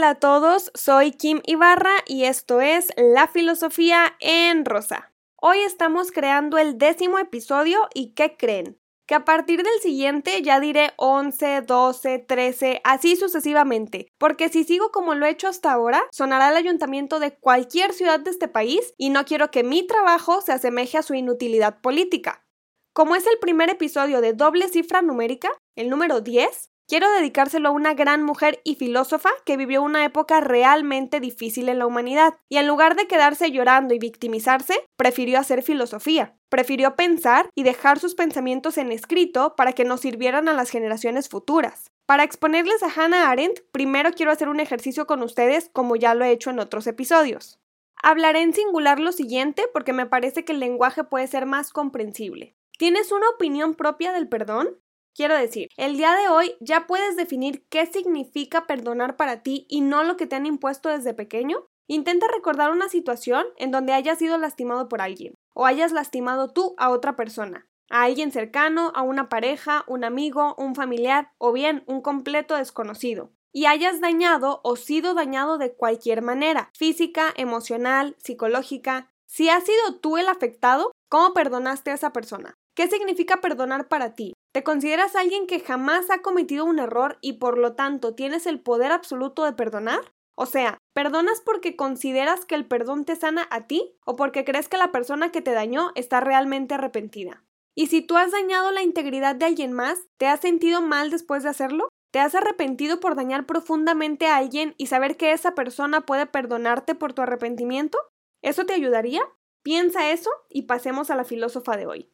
Hola a todos, soy Kim Ibarra y esto es La Filosofía en Rosa. Hoy estamos creando el décimo episodio y ¿qué creen? Que a partir del siguiente ya diré 11, 12, 13, así sucesivamente, porque si sigo como lo he hecho hasta ahora, sonará el ayuntamiento de cualquier ciudad de este país y no quiero que mi trabajo se asemeje a su inutilidad política. Como es el primer episodio de doble cifra numérica, el número 10, Quiero dedicárselo a una gran mujer y filósofa que vivió una época realmente difícil en la humanidad, y en lugar de quedarse llorando y victimizarse, prefirió hacer filosofía. Prefirió pensar y dejar sus pensamientos en escrito para que nos sirvieran a las generaciones futuras. Para exponerles a Hannah Arendt, primero quiero hacer un ejercicio con ustedes como ya lo he hecho en otros episodios. Hablaré en singular lo siguiente porque me parece que el lenguaje puede ser más comprensible. ¿Tienes una opinión propia del perdón? Quiero decir, el día de hoy ya puedes definir qué significa perdonar para ti y no lo que te han impuesto desde pequeño. Intenta recordar una situación en donde hayas sido lastimado por alguien o hayas lastimado tú a otra persona, a alguien cercano, a una pareja, un amigo, un familiar o bien un completo desconocido y hayas dañado o sido dañado de cualquier manera, física, emocional, psicológica. Si has sido tú el afectado, ¿cómo perdonaste a esa persona? ¿Qué significa perdonar para ti? ¿Te consideras alguien que jamás ha cometido un error y por lo tanto tienes el poder absoluto de perdonar? O sea, ¿perdonas porque consideras que el perdón te sana a ti o porque crees que la persona que te dañó está realmente arrepentida? Y si tú has dañado la integridad de alguien más, ¿te has sentido mal después de hacerlo? ¿Te has arrepentido por dañar profundamente a alguien y saber que esa persona puede perdonarte por tu arrepentimiento? ¿Eso te ayudaría? Piensa eso y pasemos a la filósofa de hoy.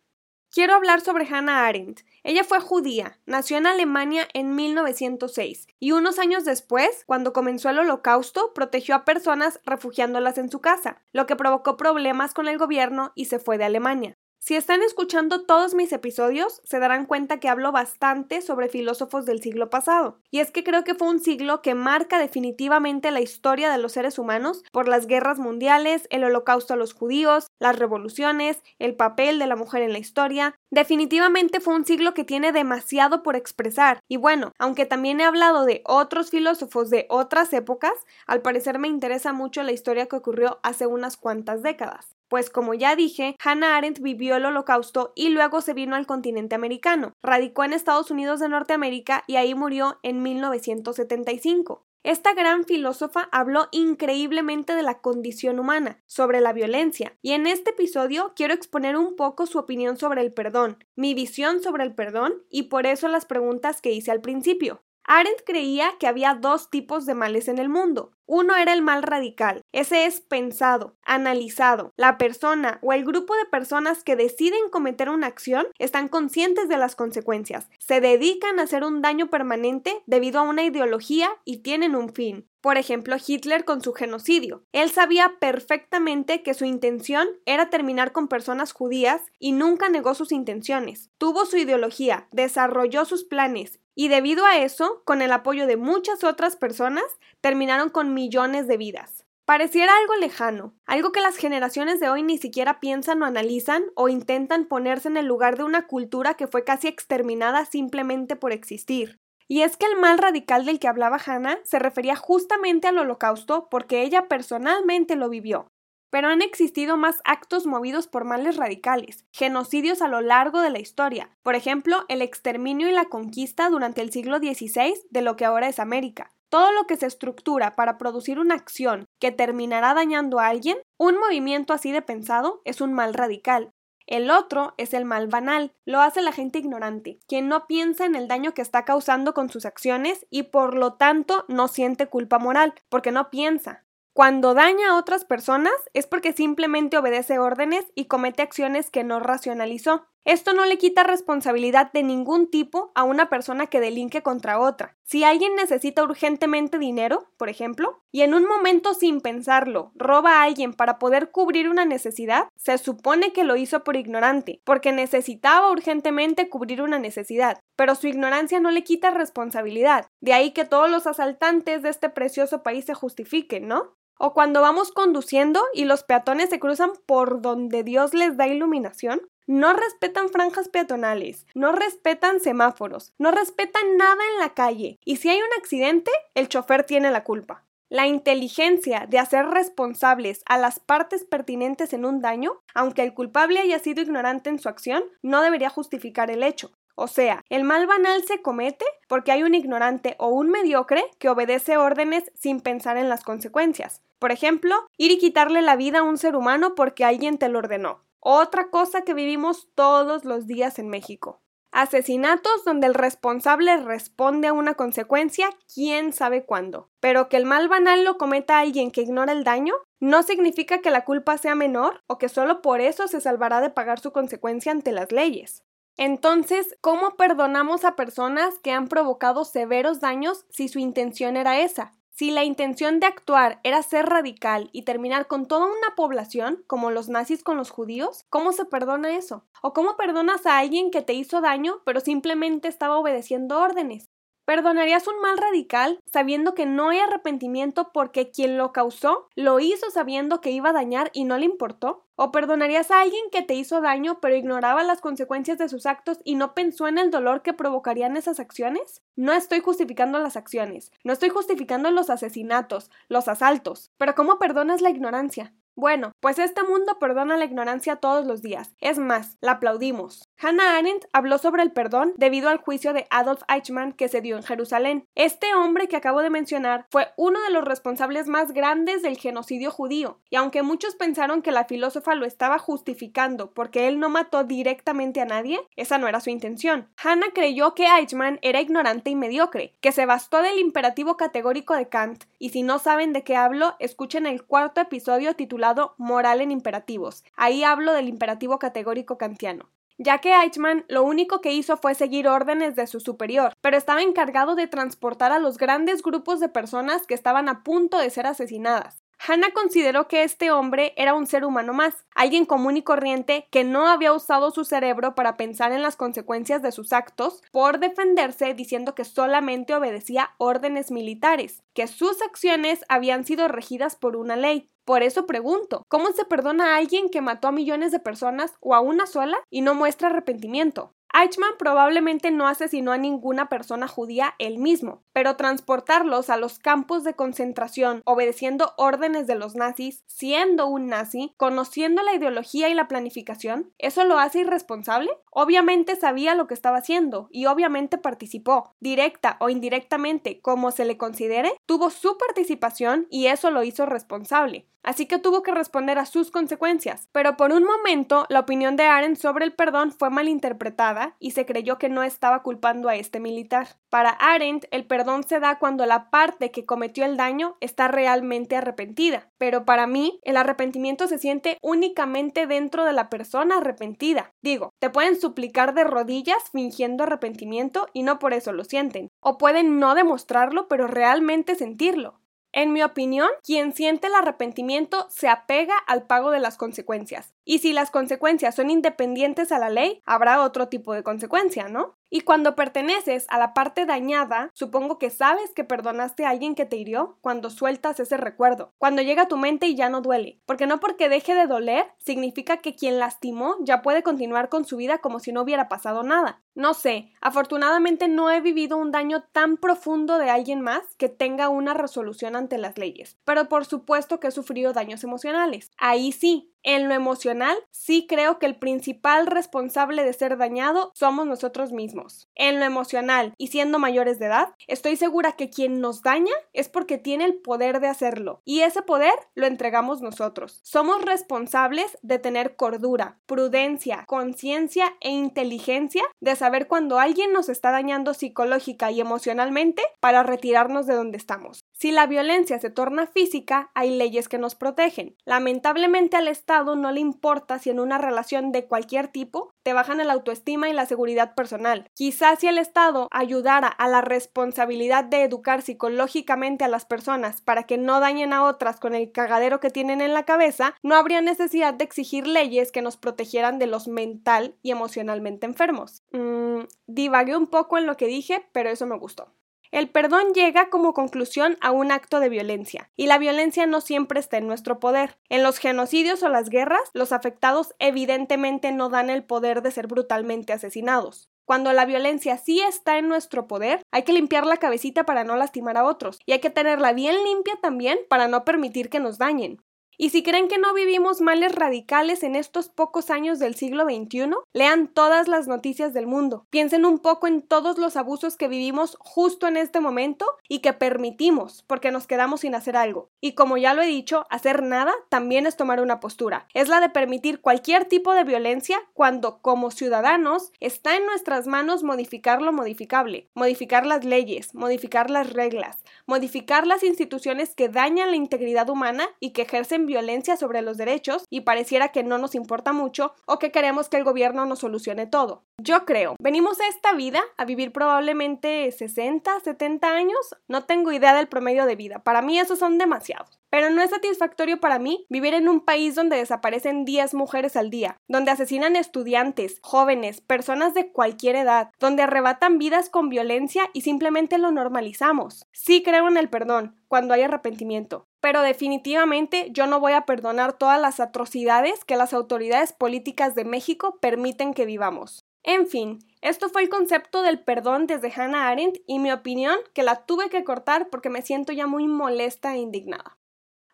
Quiero hablar sobre Hannah Arendt. Ella fue judía, nació en Alemania en 1906 y unos años después, cuando comenzó el holocausto, protegió a personas refugiándolas en su casa, lo que provocó problemas con el gobierno y se fue de Alemania. Si están escuchando todos mis episodios, se darán cuenta que hablo bastante sobre filósofos del siglo pasado. Y es que creo que fue un siglo que marca definitivamente la historia de los seres humanos por las guerras mundiales, el holocausto a los judíos, las revoluciones, el papel de la mujer en la historia. Definitivamente fue un siglo que tiene demasiado por expresar. Y bueno, aunque también he hablado de otros filósofos de otras épocas, al parecer me interesa mucho la historia que ocurrió hace unas cuantas décadas. Pues como ya dije, Hannah Arendt vivió el holocausto y luego se vino al continente americano. Radicó en Estados Unidos de Norteamérica y ahí murió en 1975. Esta gran filósofa habló increíblemente de la condición humana, sobre la violencia, y en este episodio quiero exponer un poco su opinión sobre el perdón, mi visión sobre el perdón y por eso las preguntas que hice al principio. Arendt creía que había dos tipos de males en el mundo. Uno era el mal radical, ese es pensado, analizado. La persona o el grupo de personas que deciden cometer una acción están conscientes de las consecuencias, se dedican a hacer un daño permanente debido a una ideología y tienen un fin. Por ejemplo, Hitler con su genocidio. Él sabía perfectamente que su intención era terminar con personas judías y nunca negó sus intenciones. Tuvo su ideología, desarrolló sus planes y debido a eso, con el apoyo de muchas otras personas, terminaron con millones de vidas. Pareciera algo lejano, algo que las generaciones de hoy ni siquiera piensan o analizan o intentan ponerse en el lugar de una cultura que fue casi exterminada simplemente por existir. Y es que el mal radical del que hablaba Hannah se refería justamente al holocausto porque ella personalmente lo vivió. Pero han existido más actos movidos por males radicales, genocidios a lo largo de la historia, por ejemplo, el exterminio y la conquista durante el siglo XVI de lo que ahora es América. Todo lo que se estructura para producir una acción que terminará dañando a alguien, un movimiento así de pensado es un mal radical. El otro es el mal banal, lo hace la gente ignorante, quien no piensa en el daño que está causando con sus acciones y por lo tanto no siente culpa moral, porque no piensa, cuando daña a otras personas es porque simplemente obedece órdenes y comete acciones que no racionalizó. Esto no le quita responsabilidad de ningún tipo a una persona que delinque contra otra. Si alguien necesita urgentemente dinero, por ejemplo, y en un momento sin pensarlo roba a alguien para poder cubrir una necesidad, se supone que lo hizo por ignorante, porque necesitaba urgentemente cubrir una necesidad, pero su ignorancia no le quita responsabilidad. De ahí que todos los asaltantes de este precioso país se justifiquen, ¿no? O cuando vamos conduciendo y los peatones se cruzan por donde Dios les da iluminación, no respetan franjas peatonales, no respetan semáforos, no respetan nada en la calle y si hay un accidente, el chofer tiene la culpa. La inteligencia de hacer responsables a las partes pertinentes en un daño, aunque el culpable haya sido ignorante en su acción, no debería justificar el hecho. O sea, el mal banal se comete porque hay un ignorante o un mediocre que obedece órdenes sin pensar en las consecuencias. Por ejemplo, ir y quitarle la vida a un ser humano porque alguien te lo ordenó. Otra cosa que vivimos todos los días en México. Asesinatos donde el responsable responde a una consecuencia, quién sabe cuándo. Pero que el mal banal lo cometa alguien que ignora el daño, no significa que la culpa sea menor o que solo por eso se salvará de pagar su consecuencia ante las leyes. Entonces, ¿cómo perdonamos a personas que han provocado severos daños si su intención era esa? Si la intención de actuar era ser radical y terminar con toda una población, como los nazis con los judíos, ¿cómo se perdona eso? ¿O cómo perdonas a alguien que te hizo daño pero simplemente estaba obedeciendo órdenes? ¿Perdonarías un mal radical sabiendo que no hay arrepentimiento porque quien lo causó lo hizo sabiendo que iba a dañar y no le importó? ¿O perdonarías a alguien que te hizo daño pero ignoraba las consecuencias de sus actos y no pensó en el dolor que provocarían esas acciones? No estoy justificando las acciones, no estoy justificando los asesinatos, los asaltos, pero ¿cómo perdonas la ignorancia? Bueno, pues este mundo perdona la ignorancia todos los días. Es más, la aplaudimos. Hannah Arendt habló sobre el perdón debido al juicio de Adolf Eichmann que se dio en Jerusalén. Este hombre que acabo de mencionar fue uno de los responsables más grandes del genocidio judío, y aunque muchos pensaron que la filósofa lo estaba justificando porque él no mató directamente a nadie, esa no era su intención. Hannah creyó que Eichmann era ignorante y mediocre, que se bastó del imperativo categórico de Kant, y si no saben de qué hablo, escuchen el cuarto episodio titulado Moral en imperativos. Ahí hablo del imperativo categórico kantiano ya que Eichmann lo único que hizo fue seguir órdenes de su superior, pero estaba encargado de transportar a los grandes grupos de personas que estaban a punto de ser asesinadas. Hannah consideró que este hombre era un ser humano más, alguien común y corriente que no había usado su cerebro para pensar en las consecuencias de sus actos por defenderse diciendo que solamente obedecía órdenes militares, que sus acciones habían sido regidas por una ley. Por eso pregunto, ¿cómo se perdona a alguien que mató a millones de personas o a una sola y no muestra arrepentimiento? Eichmann probablemente no asesinó a ninguna persona judía él mismo, pero transportarlos a los campos de concentración obedeciendo órdenes de los nazis, siendo un nazi, conociendo la ideología y la planificación, ¿eso lo hace irresponsable? Obviamente sabía lo que estaba haciendo y obviamente participó, directa o indirectamente, como se le considere, tuvo su participación y eso lo hizo responsable así que tuvo que responder a sus consecuencias. Pero por un momento, la opinión de Arendt sobre el perdón fue malinterpretada y se creyó que no estaba culpando a este militar. Para Arendt, el perdón se da cuando la parte que cometió el daño está realmente arrepentida. Pero para mí, el arrepentimiento se siente únicamente dentro de la persona arrepentida. Digo, te pueden suplicar de rodillas fingiendo arrepentimiento y no por eso lo sienten. O pueden no demostrarlo, pero realmente sentirlo. En mi opinión, quien siente el arrepentimiento se apega al pago de las consecuencias. Y si las consecuencias son independientes a la ley, habrá otro tipo de consecuencia, ¿no? Y cuando perteneces a la parte dañada, supongo que sabes que perdonaste a alguien que te hirió cuando sueltas ese recuerdo, cuando llega a tu mente y ya no duele, porque no porque deje de doler significa que quien lastimó ya puede continuar con su vida como si no hubiera pasado nada. No sé, afortunadamente no he vivido un daño tan profundo de alguien más que tenga una resolución ante las leyes, pero por supuesto que he sufrido daños emocionales. Ahí sí, en lo emocional, sí creo que el principal responsable de ser dañado somos nosotros mismos. En lo emocional y siendo mayores de edad, estoy segura que quien nos daña es porque tiene el poder de hacerlo y ese poder lo entregamos nosotros. Somos responsables de tener cordura, prudencia, conciencia e inteligencia de saber cuando alguien nos está dañando psicológica y emocionalmente para retirarnos de donde estamos. Si la violencia se torna física, hay leyes que nos protegen. Lamentablemente al Estado no le importa si en una relación de cualquier tipo te bajan el autoestima y la seguridad personal. Quizás si el Estado ayudara a la responsabilidad de educar psicológicamente a las personas para que no dañen a otras con el cagadero que tienen en la cabeza, no habría necesidad de exigir leyes que nos protegieran de los mental y emocionalmente enfermos. Mm, divagué un poco en lo que dije, pero eso me gustó. El perdón llega como conclusión a un acto de violencia, y la violencia no siempre está en nuestro poder. En los genocidios o las guerras, los afectados evidentemente no dan el poder de ser brutalmente asesinados. Cuando la violencia sí está en nuestro poder, hay que limpiar la cabecita para no lastimar a otros y hay que tenerla bien limpia también para no permitir que nos dañen. Y si creen que no vivimos males radicales en estos pocos años del siglo XXI, lean todas las noticias del mundo. Piensen un poco en todos los abusos que vivimos justo en este momento y que permitimos porque nos quedamos sin hacer algo. Y como ya lo he dicho, hacer nada también es tomar una postura. Es la de permitir cualquier tipo de violencia cuando como ciudadanos está en nuestras manos modificar lo modificable, modificar las leyes, modificar las reglas, modificar las instituciones que dañan la integridad humana y que violencia sobre los derechos y pareciera que no nos importa mucho o que queremos que el gobierno nos solucione todo. Yo creo, venimos a esta vida a vivir probablemente 60, 70 años, no tengo idea del promedio de vida, para mí esos son demasiados. Pero no es satisfactorio para mí vivir en un país donde desaparecen 10 mujeres al día, donde asesinan estudiantes, jóvenes, personas de cualquier edad, donde arrebatan vidas con violencia y simplemente lo normalizamos. Sí creo en el perdón, cuando hay arrepentimiento, pero definitivamente yo no voy a perdonar todas las atrocidades que las autoridades políticas de México permiten que vivamos. En fin, esto fue el concepto del perdón desde Hannah Arendt y mi opinión que la tuve que cortar porque me siento ya muy molesta e indignada.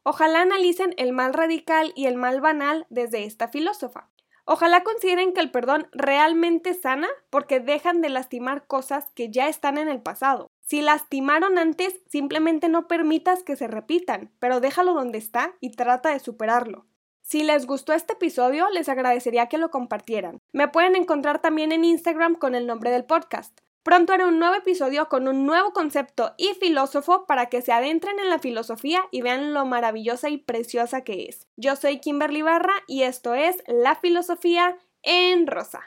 Ojalá analicen el mal radical y el mal banal desde esta filósofa. Ojalá consideren que el perdón realmente sana porque dejan de lastimar cosas que ya están en el pasado. Si lastimaron antes, simplemente no permitas que se repitan, pero déjalo donde está y trata de superarlo. Si les gustó este episodio, les agradecería que lo compartieran. Me pueden encontrar también en Instagram con el nombre del podcast. Pronto haré un nuevo episodio con un nuevo concepto y filósofo para que se adentren en la filosofía y vean lo maravillosa y preciosa que es. Yo soy Kimberly Barra y esto es La Filosofía en Rosa.